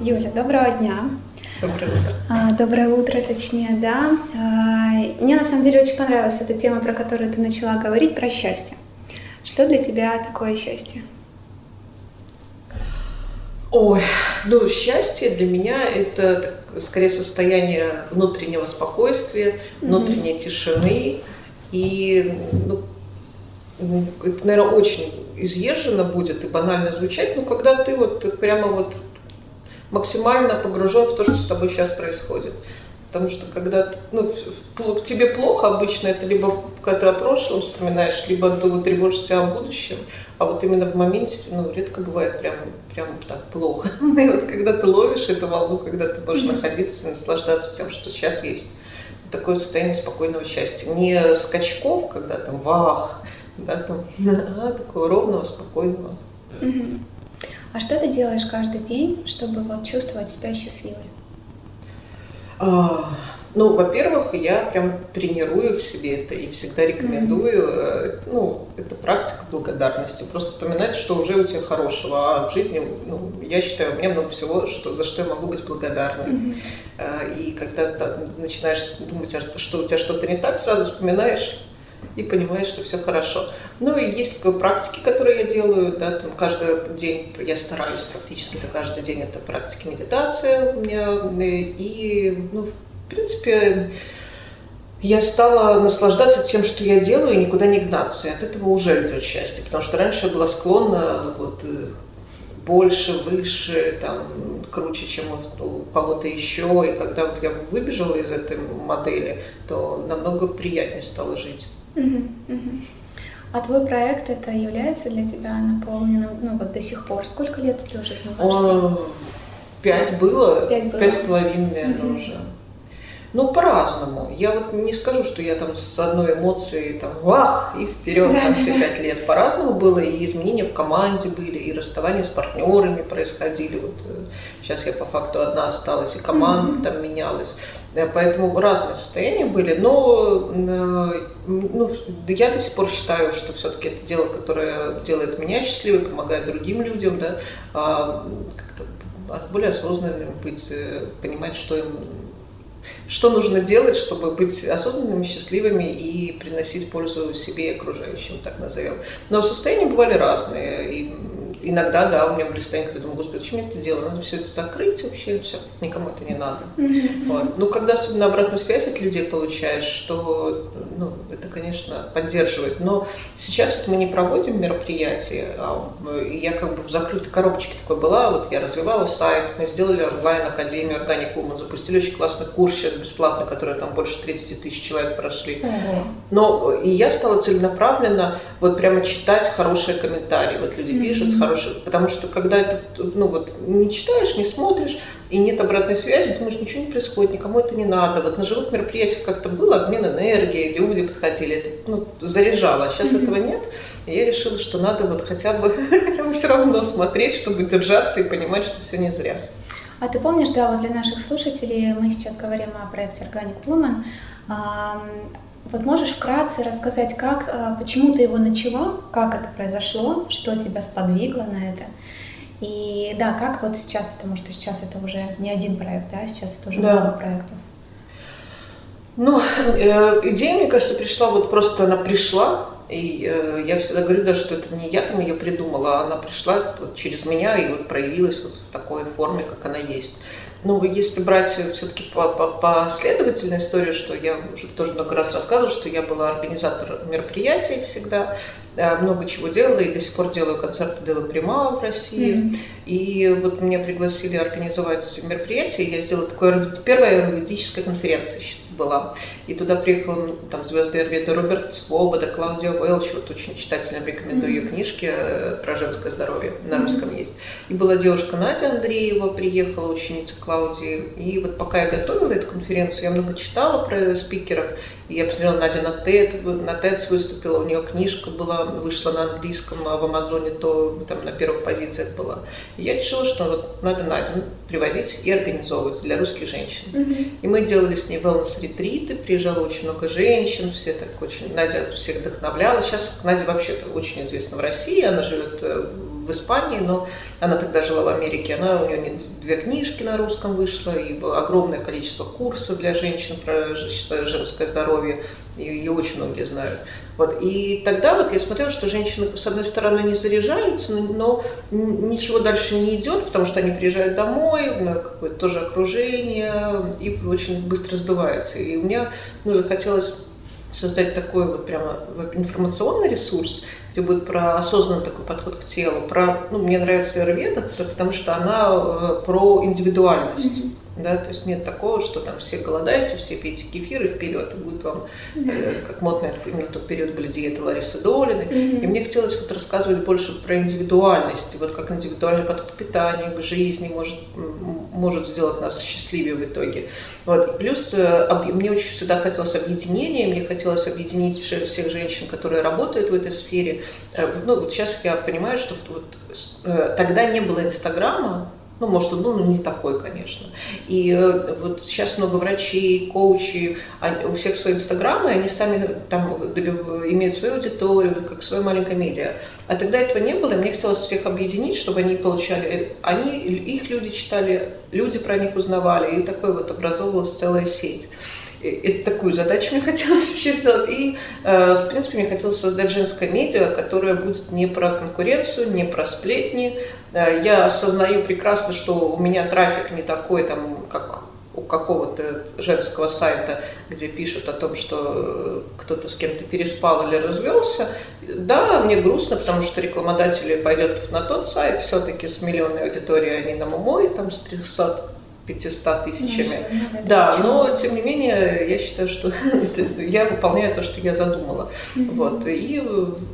Юля, доброго дня. Доброе утро. А, Доброе утро, точнее, да. А, Мне на самом деле очень понравилась эта тема, про которую ты начала говорить, про счастье. Что для тебя такое счастье? Ой, ну счастье для меня это скорее состояние внутреннего спокойствия, внутренней тишины. И ну, м, это, наверное, очень изъезженно будет и банально звучать, но когда ты вот прямо вот максимально погружен в то, что с тобой сейчас происходит. Потому что когда ну, в- тебе плохо, обычно это либо когда ты о прошлом вспоминаешь, либо ты тревожишься о будущем, а вот именно в моменте, ну, редко бывает прям, прям так плохо. И вот когда ты ловишь эту волну, когда ты можешь находиться и наслаждаться тем, что сейчас есть, такое состояние спокойного счастья. Не скачков, когда там вах, да, там, а такого ровного, спокойного. Мгм. А что ты делаешь каждый день, чтобы вот чувствовать себя счастливой? А, Ну, во-первых, я прям тренирую в себе это и всегда рекомендую. э, Ну, это практика благодарности. Просто вспоминать, что уже у тебя хорошего. А в жизни, ну, я считаю, у меня много всего, что, за что я могу быть благодарна. Э, И когда ты начинаешь думать, а что у тебя что-то не так, сразу вспоминаешь и понимаешь, что все хорошо. Ну и есть практики, которые я делаю, да, там каждый день я стараюсь практически, это каждый день это практики медитация у меня, и, и, ну, в принципе, я стала наслаждаться тем, что я делаю, и никуда не гнаться. И от этого уже идет счастье. Потому что раньше я была склонна вот, э, больше, выше, там, круче, чем у кого-то еще. И когда вот я выбежала из этой модели, то намного приятнее стало жить. А твой проект это является для тебя наполненным, ну вот до сих пор? Сколько лет ты уже занимаешься? Пять было, Пять было. пять с половиной, наверное, уже. Ну, по-разному. Я вот не скажу, что я там с одной эмоцией там вах и вперед Да, да, все да. пять лет. По-разному было, и изменения в команде были, и расставания с партнерами происходили. Вот э, сейчас я по факту одна осталась, и команда там менялась. Э, Поэтому разные состояния были, но э, ну, я до сих пор считаю, что все-таки это дело, которое делает меня счастливой, помогает другим людям, да, а, как-то более осознанным быть, э, понимать, что им что нужно делать, чтобы быть осознанными, счастливыми и приносить пользу себе и окружающим, так назовем. Но состояния бывали разные. И иногда, да, у меня были состояния, когда я думаю, господи, зачем я это делаю? Надо все это закрыть вообще, все, никому это не надо. Вот. Ну, когда особенно обратную связь от людей получаешь, что, ну, это, конечно, поддерживает. Но сейчас вот мы не проводим мероприятия, а я как бы в закрытой коробочке такой была, вот я развивала сайт, мы сделали онлайн-академию Woman, запустили очень классный курс сейчас бесплатный, который там больше 30 тысяч человек прошли. Но и я стала целенаправленно вот прямо читать хорошие комментарии. Вот люди пишут хорошие, потому что когда это, ну вот, не читаешь, не смотришь, и нет обратной связи, думаешь, ничего не происходит, никому это не надо. Вот на живых мероприятиях как-то был обмен энергией, люди подходили, это ну, заряжало. А сейчас этого нет. И я решила, что надо вот хотя бы, хотя бы все равно смотреть, чтобы держаться и понимать, что все не зря. А ты помнишь, да, вот для наших слушателей мы сейчас говорим о проекте Organic Woman. Вот можешь вкратце рассказать, как, а, почему ты его начала, как это произошло, что тебя сподвигло на это? И да, как вот сейчас, потому что сейчас это уже не один проект, да, сейчас это уже Да. много проектов. Ну, э, идея, мне кажется, пришла вот просто она пришла, и э, я всегда говорю даже, что это не я там ее придумала, а она пришла вот через меня и вот проявилась вот в такой форме, как она есть. Ну, если брать все-таки по, по, последовательной истории, что я уже тоже много раз рассказывала, что я была организатор мероприятий всегда, э, много чего делала и до сих пор делаю концерты Девы Примал в России. Мгм. И вот меня пригласили организовать мероприятие, я сделала такое первая юридическая конференция, щ- была. И туда приехала там звезды Эрвида Роберт Свобода, Клаудия Уэлч, вот очень читателям рекомендую ее книжки э, про женское здоровье, на русском есть. И была девушка Надя Андреева, приехала, ученица Клаудии. И вот пока я готовила эту конференцию, я много читала про спикеров, и я посмотрела, Надя на TED, на TED выступила, у нее книжка была, вышла на английском, а в Амазоне то там на первых позициях была. И я решила, что вот надо Надю привозить и организовывать для русских женщин. Мгм. И мы делали с ней wellness-ретриты, приезжало очень много женщин, все так очень, Надя всех вдохновляла. Сейчас Надя вообще-то очень известна в России, она живет э, в Испании, но она тогда жила в Америке. Она, у нее не- две книжки на русском вышло, и огромное количество курсов для женщин про женское здоровье, ее очень многие знают. Вот. И тогда вот я смотрела, что женщины, с одной стороны, не заряжаются, но- ничего дальше не идет, потому что они приезжают домой, на какое-то тоже окружение, и очень быстро сдуваются. И у меня ну, захотелось создать такой вот прямо информационный ресурс, где будет про осознанный такой подход к телу, про, ну, мне нравится Айурведа, потому что она э, про индивидуальность. Да, то есть нет такого, что там все голодаете, все пейте кефир и вперед, и будет вам, э, как модно, это именно в тот период были диеты Ларисы Долиной. И мне хотелось вот рассказывать больше про индивидуальность, вот как индивидуальный подход к питанию, к жизни может, может сделать нас счастливее в итоге. Вот. И плюс э, об- мне очень всегда хотелось объединения, мне хотелось объединить вше- всех женщин, которые работают в этой сфере. Э, Ну, вот сейчас я понимаю, что вот э, тогда не было Инстаграма, ну, может, он был, но не такой, конечно. И э, вот сейчас много врачей, коучей, у всех свои инстаграмы, они сами там имеют свою аудиторию, как свое маленькое медиа. А тогда этого не было, и мне хотелось всех объединить, чтобы они получали, они, их люди читали, люди про них узнавали, и такой вот образовывалась целая сеть. Это такую задачу мне хотелось еще сделать. И, э, в принципе, мне хотелось создать женское медиа, которое будет не про конкуренцию, не про сплетни. Э, Я осознаю прекрасно, что у меня трафик не такой, там, как у какого-то женского сайта, где пишут о том, что э, кто-то с кем-то переспал или развелся. Да, мне грустно, потому что рекламодатели пойдут на тот сайт, все-таки с миллионной аудиторией они на мой, там с 300 500 тысячами. Ну, ну, Да, но тем не менее, я считаю, что я выполняю то, что я задумала. Вот. И,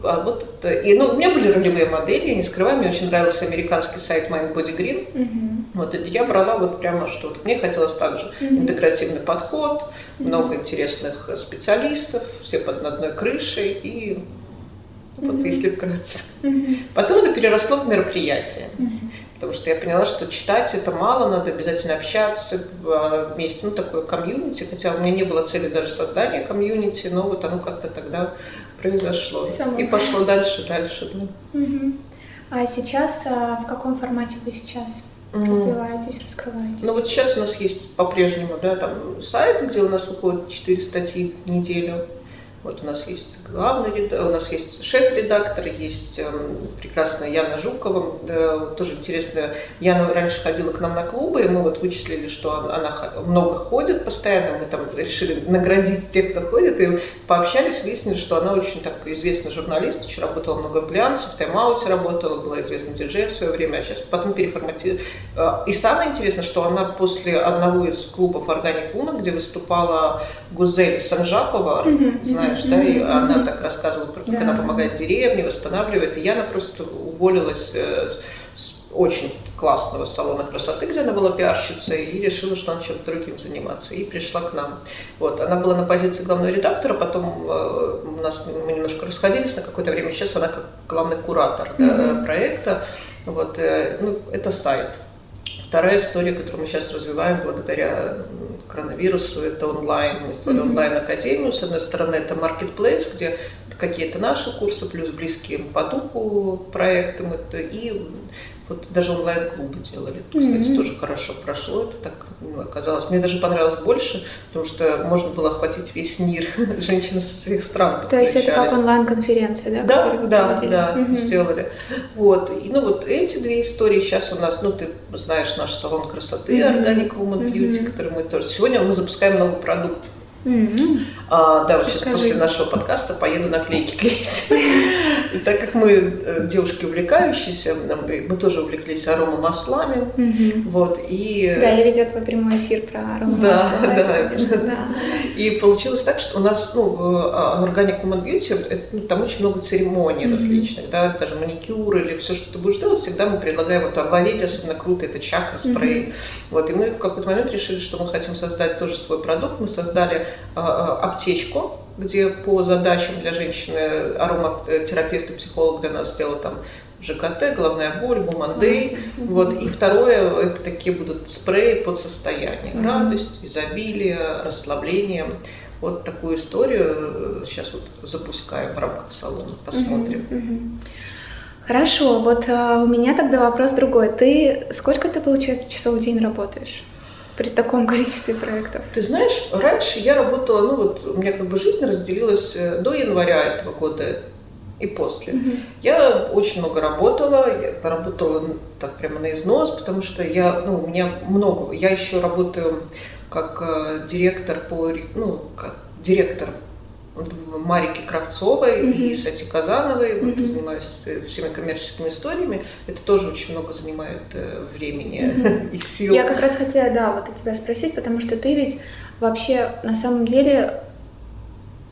а вот это, и, ну, у меня были ролевые модели, я не скрываю, мне очень нравился американский сайт Mind Body Green. Вот, и я брала вот прямо что вот мне хотелось также интегративный подход, много интересных специалистов, все под одной крышей и вот если вкратце. Потом это переросло в мероприятие. Потому что я поняла, что читать это мало, надо обязательно общаться вместе, ну, такое комьюнити, хотя у меня не было цели даже создания комьюнити, но вот оно как-то тогда произошло. Само. И пошло дальше, дальше, да. А сейчас а, в каком формате вы сейчас развиваетесь, раскрываетесь? Ну вот сейчас у нас есть по-прежнему, да, там сайт, где у нас выходит 4 статьи в неделю. Вот у нас есть главный редактор, у нас есть шеф-редактор, есть эм, прекрасная Яна Жукова, э, тоже интересная. Яна раньше ходила к нам на клубы, и мы вот вычислили, что она, много ходит постоянно, мы там решили наградить тех, кто ходит, и пообщались, выяснили, что она очень так известный журналист, очень работала много в глянце, в тайм-ауте работала, была известным диджеем в свое время, а сейчас потом переформатировала. И самое интересное, что она после одного из клубов Органик Уна, где выступала Гузель Санжапова, знаешь, да, и она так рассказывала, как она помогает деревне, восстанавливает, и Яна просто уволилась э, с очень классного салона красоты, где она была пиарщицей, и решила, что она чем-то другим заниматься, и пришла к нам. Вот, она была на позиции главного редактора, потом э, у нас мы немножко расходились на какое-то время, сейчас она как главный куратор да, проекта. Вот, э, ну, это сайт. Вторая история, которую мы сейчас развиваем благодаря коронавирусу, это онлайн. Мы сделали онлайн-академию. С одной стороны, это marketplace, где какие-то наши курсы, плюс близкие по духу проекты. Мы И вот даже онлайн-клубы делали. Кстати, тоже хорошо прошло. Это так ну, оказалось. Мне даже понравилось больше, потому что можно было охватить весь мир. Женщины со своих стран То есть это как онлайн-конференция, да? Да, да, проводили? да, Мгм. сделали. Вот. И, ну вот эти две истории сейчас у нас, ну ты знаешь наш салон красоты Мгм. Organic Woman Beauty, Мгм. который мы тоже... Сегодня мы запускаем новый продукт. А, да, вот сейчас после нашего подкаста поеду наклейки клеить. И так как мы э, девушки увлекающиеся, нам- мы тоже увлеклись аромамаслами, мгм. вот, и... Да, я видела твой прямой эфир про аромат Да, да. конечно, да. И получилось так, что у нас, ну, а, Organic Woman Beauty, это, ну, там очень много церемоний различных, да, даже маникюр или все, что ты будешь делать, всегда мы предлагаем, вот Ававеде особенно круто, это чакра, спрей. Вот, и мы в какой-то момент решили, что мы хотим создать тоже свой продукт. Мы создали аптечку, где по задачам для женщины ароматерапевт и психолог для нас сделал там ЖКТ, головная боль. Классно. Вот. И второе, это такие будут спреи под состояние. Радость, изобилие, расслабление. Вот такую историю сейчас вот запускаем в рамках салона. Посмотрим. Хорошо, вот у меня тогда вопрос другой. Ты сколько ты, получается, часов в день работаешь при таком количестве проектов? Ты знаешь, раньше я работала, ну вот у меня как бы жизнь разделилась э, до января этого года и после. Мгм. Я очень много работала, я работала так прямо на износ, потому что я, ну, у меня много. Я еще работаю как э, директор по, ну, как директор Марики Кравцовой и Мгм. Сати Казановой, вот, Мгм. занимаюсь э, всеми коммерческими историями. Это тоже очень много занимает э, времени Мгм. и сил. Я как раз хотела, да, вот у тебя спросить, потому что ты ведь вообще на самом деле,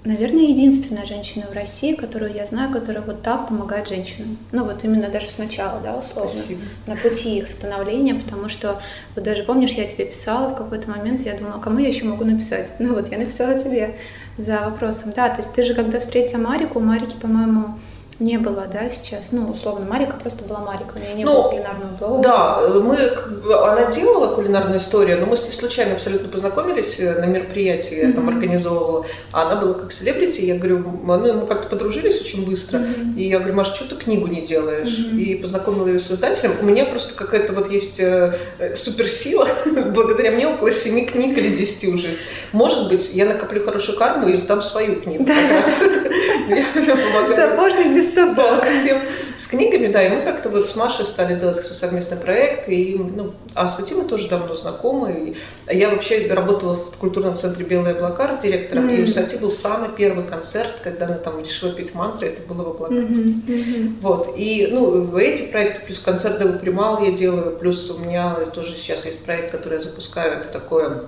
наверное, единственная женщина в России, которую я знаю, которая вот так помогает женщинам. Ну вот именно даже сначала, да, условно. Спасибо. на пути их становления, потому что, вот даже помнишь, я тебе писала в какой-то момент, я думала, кому я еще могу написать? Ну вот, я написала тебе за вопросом. Да, то есть ты же, когда встретила Марику, у Марики, по-моему, не было, да, сейчас, ну, условно, Марика просто была Марика, у нее не Ну, было кулинарного блога. Да, мы, как бы, она делала кулинарную историю, но мы с ней случайно абсолютно познакомились э, на мероприятии, я там организовывала, а она была как селебрити, я говорю, ну, мы как-то подружились очень быстро, Мгм. и я говорю, Маша, что ты книгу не делаешь? Мгм. И познакомила ее с издателем. У меня просто какая-то вот есть э, э, суперсила, благодаря мне около семи книг или десяти уже. Может быть, я накоплю хорошую карму и сдам свою книгу. Да. Сапожник без Да, сапог. всем с книгами, да, и мы как-то вот с Машей стали делать совместный проект, и, ну, а с этим мы тоже давно знакомы. И я вообще работала в культурном центре «Белые облака» директором, и у. Сати был самый первый концерт, когда она там решила петь мантры, это было в облаках. Мгм, мгм. Вот, и, ну, эти проекты, плюс концерт Девы Примал я делаю, плюс у меня тоже сейчас есть проект, который я запускаю, это такое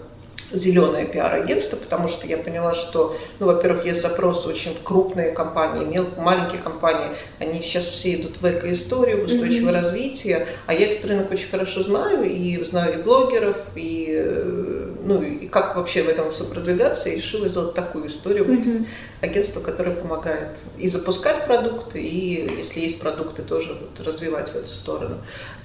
зеленое пиар-агентство, потому что я поняла, что, ну, во-первых, есть запрос очень крупные компании, мел, маленькие компании, они сейчас все идут в эко-историю, в устойчивое Мгм. развитие, а я этот рынок очень хорошо знаю, и знаю и блогеров, и, э, ну, и как вообще в этом все продвигаться, и решила сделать такую историю, вот, Мгм. агентство, которое помогает и запускать продукты, и если есть продукты, тоже вот развивать в эту сторону.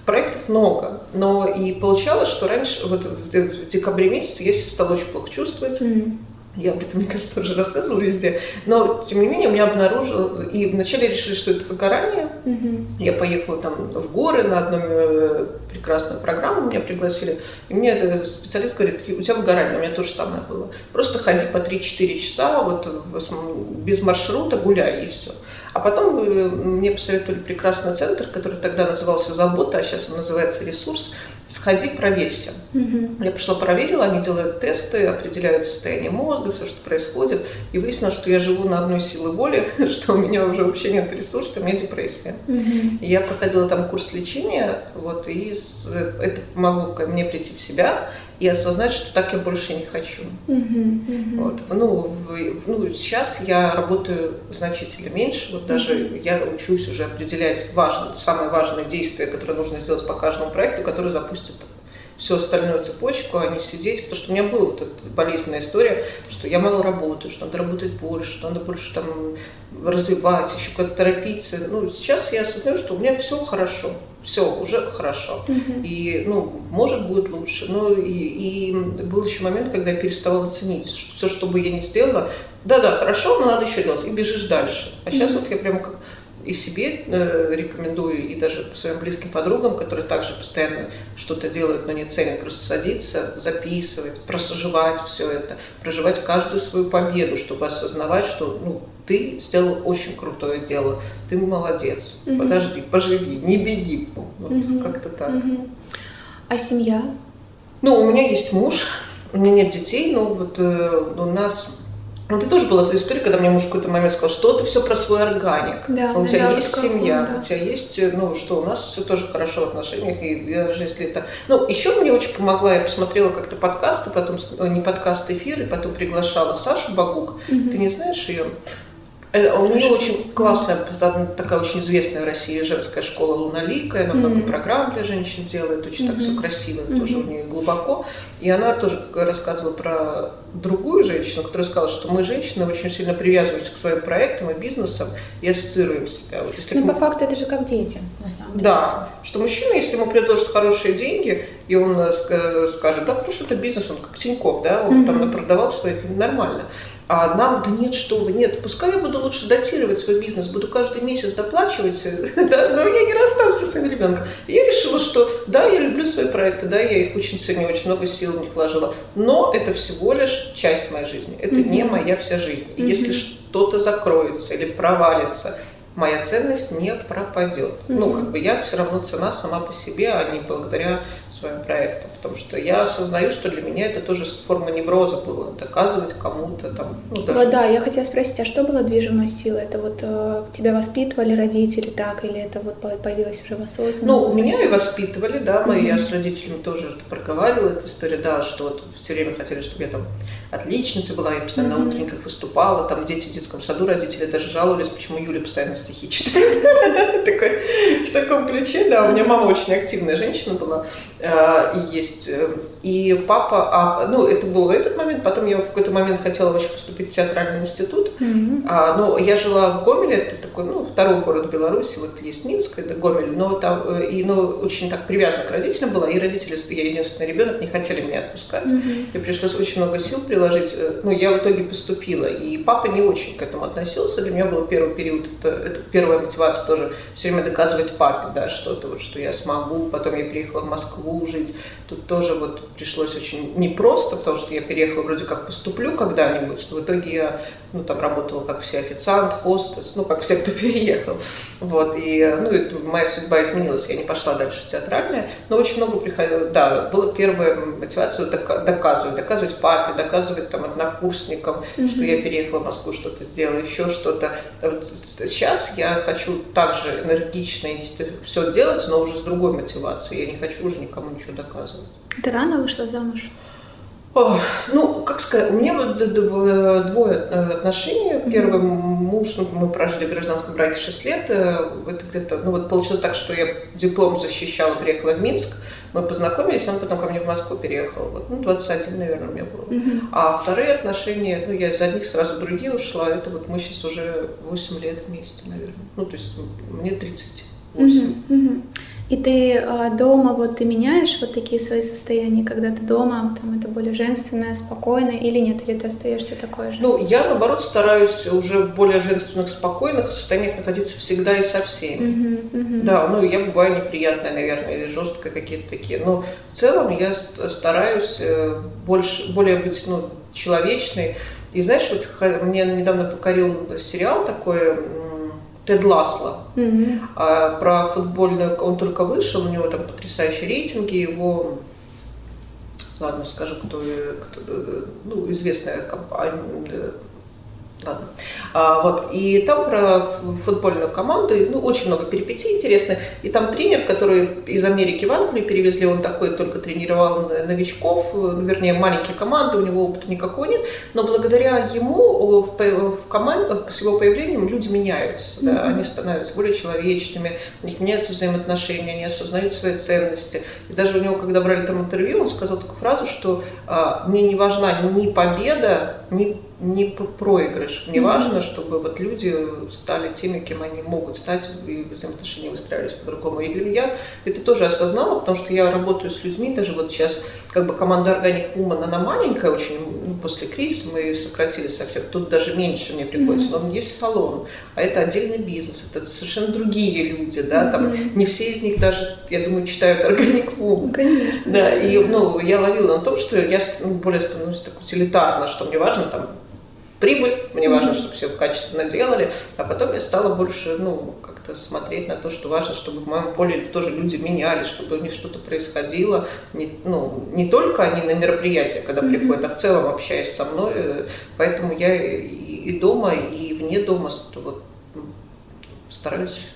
Проектов много, но и получалось, что раньше, вот в декабре месяце я стала очень плохо чувствовать. М. Я об этом, мне кажется, уже рассказывала везде. Но, тем не менее, у меня обнаружил, и вначале решили, что это выгорание. Мгм. Я поехала там в горы на одну э, прекрасную программу, меня пригласили. И мне э, специалист говорит, у тебя выгорание, у меня то же самое было. Просто ходи по 3-4 часа, вот без маршрута гуляй, и все. А потом э, мне посоветовали прекрасный центр, который тогда назывался «Забота», а сейчас он называется «Ресурс». Сходи, проверься. Мгм. Я пошла, проверила, они делают тесты, определяют состояние мозга, все, что происходит. И выяснилось, что я живу на одной силы воли, что у меня уже вообще нет ресурса, у меня депрессия. И я проходила там курс лечения, вот, и с- это помогло мне прийти в себя и осознать, что так я больше не хочу. Мгм. Вот. Ну, ну, сейчас я работаю значительно меньше. Вот даже я учусь уже определять важные, самые важные действия, которые нужно сделать по каждому проекту, который запустит всю остальную цепочку, а не сидеть. Потому что у меня была вот эта болезненная история, что я мало работаю, что надо работать больше, что надо больше там развивать, еще как-то торопиться. Ну, сейчас я осознаю, что у меня все хорошо. Все, уже хорошо. Мгм. И, ну, может, будет лучше. Но и, и был еще момент, когда я переставала ценить все, что бы я ни сделала. Да-да, хорошо, но надо еще делать. И бежишь дальше. А сейчас вот я прямо как и себе э, рекомендую, и даже своим близким подругам, которые также постоянно что-то делают, но не ценят, просто садиться, записывать, проживать все это, проживать каждую свою победу, чтобы осознавать, что ну, ты сделал очень крутое дело, ты молодец, Мгм. подожди, поживи, не беги. Вот Мгм. как-то так. Мгм. А семья? Ну, у меня есть муж, у меня нет детей, но вот э, у нас это тоже была история, когда мне муж в какой-то момент сказал, что ты все про свой органик. Да, у тебя да, есть семья, да. у тебя есть, ну что, у нас все тоже хорошо в отношениях, и даже если это... Ну, еще мне очень помогла, я посмотрела как-то подкасты, потом, э, не подкасты, эфиры, потом приглашала Сашу Багук. Ты не знаешь ее? Э, У нее очень классная, такая очень известная в России женская школа Луналика, она много программ для женщин делает, очень так все красиво, тоже у нее глубоко. И она тоже рассказывала про другую женщину, которая сказала, что мы, женщины, очень сильно привязываемся к своим проектам и бизнесам и ассоциируем себя. Вот если Ну, к- по факту это же как дети, на самом деле. да, что мужчина, если ему предложат хорошие деньги, и он э, ска- скажет, да, хорошо, это бизнес, он как Тиньков, да, он Мгм. там напродавал своих, нормально. А нам, да нет, что вы, нет, пускай я буду лучше датировать свой бизнес, буду каждый месяц доплачивать, да, но я не расстанусь со своим ребенком. И я решила, что да, я люблю свои проекты, да, я их очень ценю, очень много сил в них вложила, но это всего лишь часть моей жизни, это не Мгм. моя вся жизнь. И Мгм. если что-то закроется или провалится, моя ценность не пропадет. Ну, Мгм. как бы я все равно цена сама по себе, а не благодаря своим проектам. Потому что я осознаю, что для меня это тоже форма невроза было. Доказывать кому-то там, ну, даже... Вот, да, я хотела спросить, а что было движимой силой? Это вот э, тебя воспитывали родители так, или это вот по- появилось уже в осознанном Ну, возрасте? меня и воспитывали, да, мы, Мгм. я с родителями тоже проговаривала эту историю, да, что вот все время хотели, чтобы я там отличницей была, я постоянно Мгм. на утренниках выступала, там дети в детском саду, родители даже жаловались, почему Юля постоянно стихи читает. В таком ключе, да, у меня мама очень активная женщина была, и есть, э, и папа, а, ну, это был в этот момент, потом я в какой-то момент хотела очень поступить в театральный институт, Мгм. а, ну, я жила в Гомеле, это такой, ну, второй город Беларуси, вот есть Минск, это Гомель, но там, э, и, ну, очень так привязана к родителям была, и родители, я единственный ребенок, не хотели меня отпускать. Мгм. И пришлось очень много сил приложить. Э, Ну, я в итоге поступила. И папа не очень к этому относился. Для меня был первый период, это, это первая мотивация тоже все время доказывать папе, да, что-то, вот, что я смогу. Потом я приехала в Москву жить. Тут тоже вот пришлось очень непросто, потому что я переехала вроде как поступлю когда-нибудь. Но в итоге я, ну, там работала как все официант, хостес, ну, как все, кто переехал. Вот, и, ну, и моя судьба изменилась, я не пошла дальше в театральное, но очень много приходило, да, была первая мотивация дока- доказывать, доказывать папе, доказывать там однокурсникам, что я переехала в Москву, что-то сделала, еще что-то. Вот сейчас я хочу также энергично все делать, но уже с другой мотивацией, я не хочу уже никому ничего доказывать. Ты рано вышла замуж? Ох, ну, как сказать, у меня вот в- двое э, отношений. Первый муж, ну, мы прожили в гражданском браке 6 лет. э, Это где-то, ну вот получилось так, что я диплом защищала, приехала в Минск. Мы познакомились, он потом ко мне в Москву переехал. Вот, ну, 21, наверное, у меня было. А вторые отношения, ну, я из одних сразу в другие ушла. Это вот мы сейчас уже 8 лет вместе, наверное. Ну, то есть мне 38. Мгм, мгм. И ты а, дома, вот ты меняешь вот такие свои состояния, когда ты дома, там это более женственное, спокойное, или нет, или ты остаешься такой же? Ну, я, наоборот, стараюсь уже в более женственных, спокойных состояниях находиться всегда и со всеми. Мгм, мгм. Да, ну я бываю неприятная, наверное, или жесткая какие-то такие. Но в целом я ст- стараюсь э, больше, более быть ну, человечной. И знаешь, вот мне недавно покорил сериал такой Тед Ласло а, про футбольную. Он только вышел, у него там потрясающие рейтинги, его Ладно, скажу, кто, кто э, ну, известная компания. Э, Ладно. А, вот. И там про футбольную команду, ну, очень много перипетий интересных. И там тренер, который из Америки в Англию перевезли, он такой только тренировал новичков, э, вернее, маленькие команды, у него опыта никакого нет. Но благодаря ему в, в команде, с его появлением люди меняются. да, они становятся более человечными, у них меняются взаимоотношения, они осознают свои ценности. И даже у него, когда брали там интервью, он сказал такую фразу, что а, мне не важна ни победа, ни не проигрыш. Мне важно, чтобы вот люди стали теми, кем они могут стать, и взаимоотношения выстраивались по-другому. И для меня это тоже осознала, потому что я работаю с людьми, даже вот сейчас как бы команда Organic Woman, она маленькая очень, ну, после кризиса мы ее сократили совсем, тут даже меньше мне приходится, но есть салон, а это отдельный бизнес, это совершенно другие люди, да, там не все из них даже, я думаю, читают Organic Woman. Ну, Конечно. Да, и ну, я ловила на том, что я ну, более становлюсь так утилитарно, что мне важно там прибыль, мне важно, чтобы все качественно делали, а потом я стала больше, ну, как-то смотреть на то, что важно, чтобы в моем поле тоже люди менялись, чтобы у них что-то происходило, не, ну, не только они на мероприятия, когда mm-hmm. приходят, а в целом общаясь со мной, э, поэтому я и, и дома, и вне дома вот, стараюсь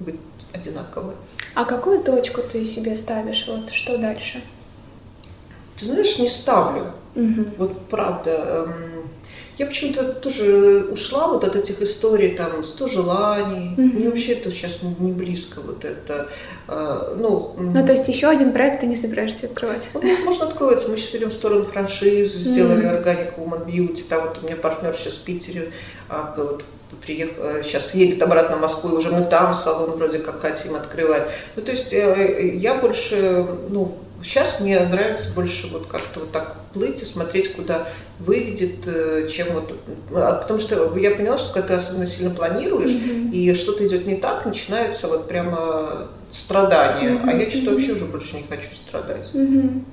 быть одинаковой. А какую точку ты себе ставишь? Вот что дальше? Ты знаешь, не ставлю. Угу. Вот правда. Эм, я почему-то тоже ушла вот от этих историй, там, 100 желаний. Мгм. Мне вообще это сейчас не близко вот это. Э, Ну, Ну, то есть еще один проект ты не собираешься открывать? вот, возможно, откроется. Мы сейчас идем в сторону франшизы, сделали Мгм. Organic Woman Beauty. Там вот у меня партнер сейчас в Питере а, вот, приехал, сейчас едет обратно в Москву, и уже мы там салон вроде как хотим открывать. Ну, то есть э, я больше, ну, сейчас мне нравится больше вот как-то вот так плыть и смотреть, куда выведет, э, чем вот... а, Потому что я поняла, что когда ты особенно сильно планируешь, Мгм. и что-то идет не так, начинается вот прямо страдание. А я что-то Мгм. вообще уже больше не хочу страдать. Мгм.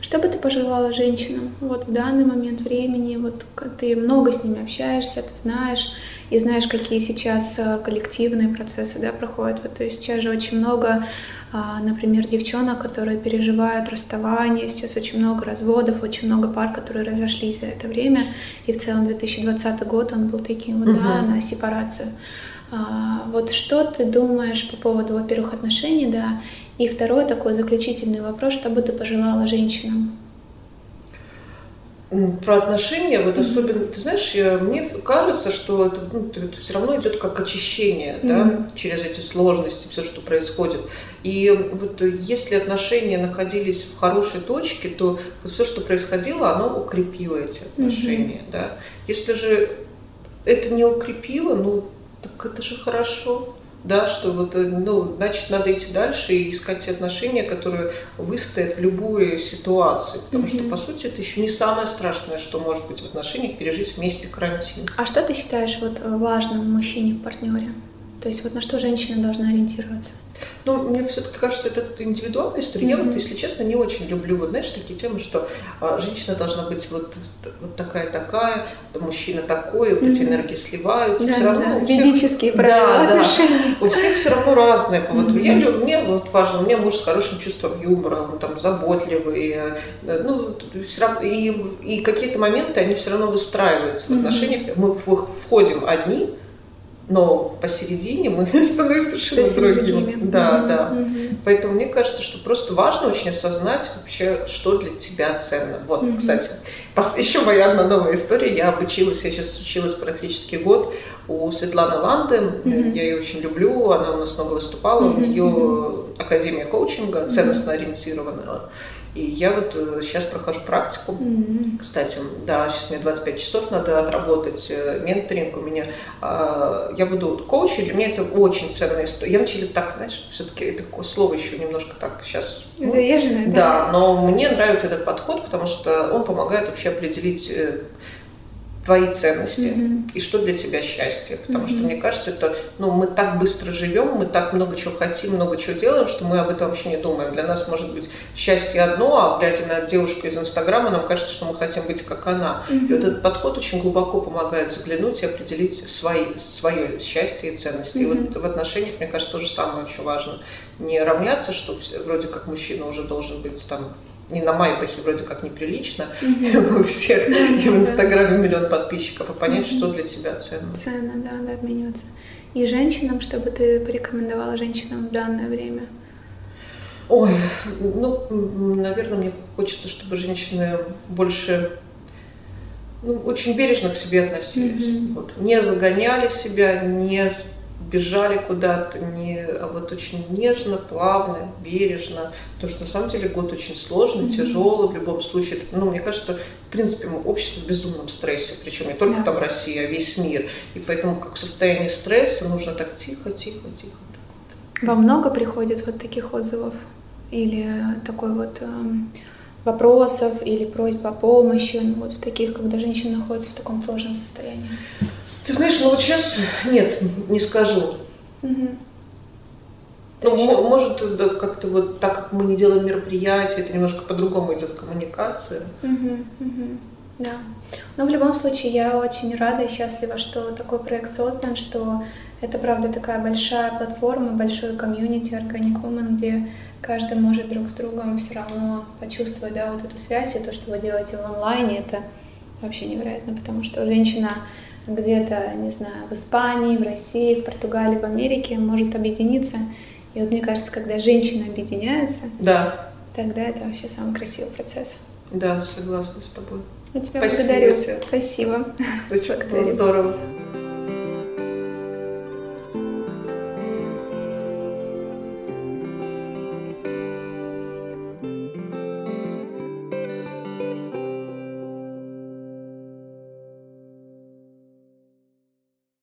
Что бы ты пожелала женщинам вот в данный момент времени? Вот ты много с ними общаешься, ты знаешь, и знаешь, какие сейчас э, коллективные процессы да, проходят. Вот, то есть сейчас же очень много, а, например, девчонок, которые переживают расставание, сейчас очень много разводов, очень много пар, которые разошлись за это время. И в целом 2020 год, он был таким вот, да, Мгм. на сепарацию. А, вот что ты думаешь по поводу, во-первых, отношений, да, и второй такой заключительный вопрос, что бы ты пожелала женщинам? Про отношения, вот особенно, ты знаешь, я- мне кажется, что это, все равно идет как очищение, да, Мгм. через эти сложности, все, что происходит. И вот если отношения находились в хорошей точке, то все, что происходило, оно укрепило эти отношения, да. Если же это не укрепило, ну, так это же хорошо. Да, что вот, э, ну, значит, надо идти дальше и искать те отношения, которые выстоят в любую ситуацию. Потому что, Мгм. по сути, это еще не самое страшное, что может быть в отношениях, пережить вместе карантин. А что ты считаешь вот э, важным мужчине в партнере? То есть вот на что женщина должна ориентироваться? Ну, мне все-таки кажется, это индивидуальная история. Я Мгм. вот, если честно, не очень люблю, вот, знаешь, такие темы, что а, женщина должна быть вот, вот такая-такая, да, мужчина такой, вот эти Мгм. энергии сливаются. Да, Все равно да, у всех- ведические правила Да, да. отношений. У всех все равно разные. Вот Мгм. я, мне вот важно, у меня муж с хорошим чувством юмора, он там заботливый, э, ну, все равно, и, и какие-то моменты, они все равно выстраиваются в Мгм. отношениях. Мы в- входим одни, но посередине мы становимся совершенно Совсем другими. другими. Да, Мгм, да. мгм. Поэтому мне кажется, что просто важно очень осознать вообще, что для тебя ценно. Вот, Мгм. кстати, еще моя одна новая история. Я обучилась, я сейчас училась практически год у Светланы Ланды. Мгм. Я ее очень люблю, она у нас много выступала. У Мгм, нее академия коучинга, ценностно ориентированная. И я вот э, сейчас прохожу практику. М. Кстати, да, сейчас мне 25 часов надо отработать, э, менторинг у меня. А, Я буду коучем, для меня это очень ценная история. Я вначале так, знаешь, все-таки это слово еще немножко так сейчас... ну, Заезженная, да? да, но мне нравится этот подход, потому что он помогает вообще определить э, твои ценности Мгм. и что для тебя счастье. Потому что, Мгм. мне кажется, это, ну, мы так быстро живем, мы так много чего хотим, много чего делаем, что мы об этом вообще не думаем. Для нас может быть счастье одно, а глядя на девушку из Инстаграма, нам кажется, что мы хотим быть как она. И вот этот подход очень глубоко помогает заглянуть и определить свои, свое счастье и ценности. И Мгм. вот в отношениях, мне кажется, тоже самое очень важно. Не равняться, что вроде как мужчина уже должен быть там не на майбахе вроде как неприлично, у всех и в Инстаграме миллион подписчиков, а понять, что для тебя ценно. Ценно, да, да, обмениваться. И женщинам, что бы ты порекомендовала женщинам в данное время? Ой, ну, наверное, мне хочется, чтобы женщины больше ну, очень бережно к себе относились. Мгм. Вот. Не загоняли себя, не бежали куда-то, не, а вот очень нежно, плавно, бережно. Потому что на самом деле год очень сложный, тяжелый в любом случае. Это, ну, мне кажется, в принципе, мы общество в безумном стрессе, причем не только Да. там Россия, а весь мир. И поэтому как в состоянии стресса нужно так тихо, тихо, тихо. Вам много приходит вот таких отзывов? Или такой вот эм, вопросов, или просьб о помощи, ну, вот в таких, когда женщина находится в таком сложном состоянии? Ты знаешь, ну вот сейчас нет, не скажу. Мгм. Ну, может, да, как-то вот так как мы не делаем мероприятия, это немножко по-другому идет коммуникация. Мгм, мгм. Да. Но в любом случае я очень рада и счастлива, что такой проект создан, что это правда такая большая платформа, большой комьюнити Organic Woman, где каждый может друг с другом все равно почувствовать да, вот эту связь, и то, что вы делаете в онлайне, это вообще невероятно, потому что женщина где-то, не знаю, в Испании, в России, в Португалии, в Америке может объединиться. И вот мне кажется, когда женщина объединяется, Да, тогда это вообще самый красивый процесс. да, согласна с тобой. Я тебя Спасибо благодарю. Спасибо. Очень было здорово.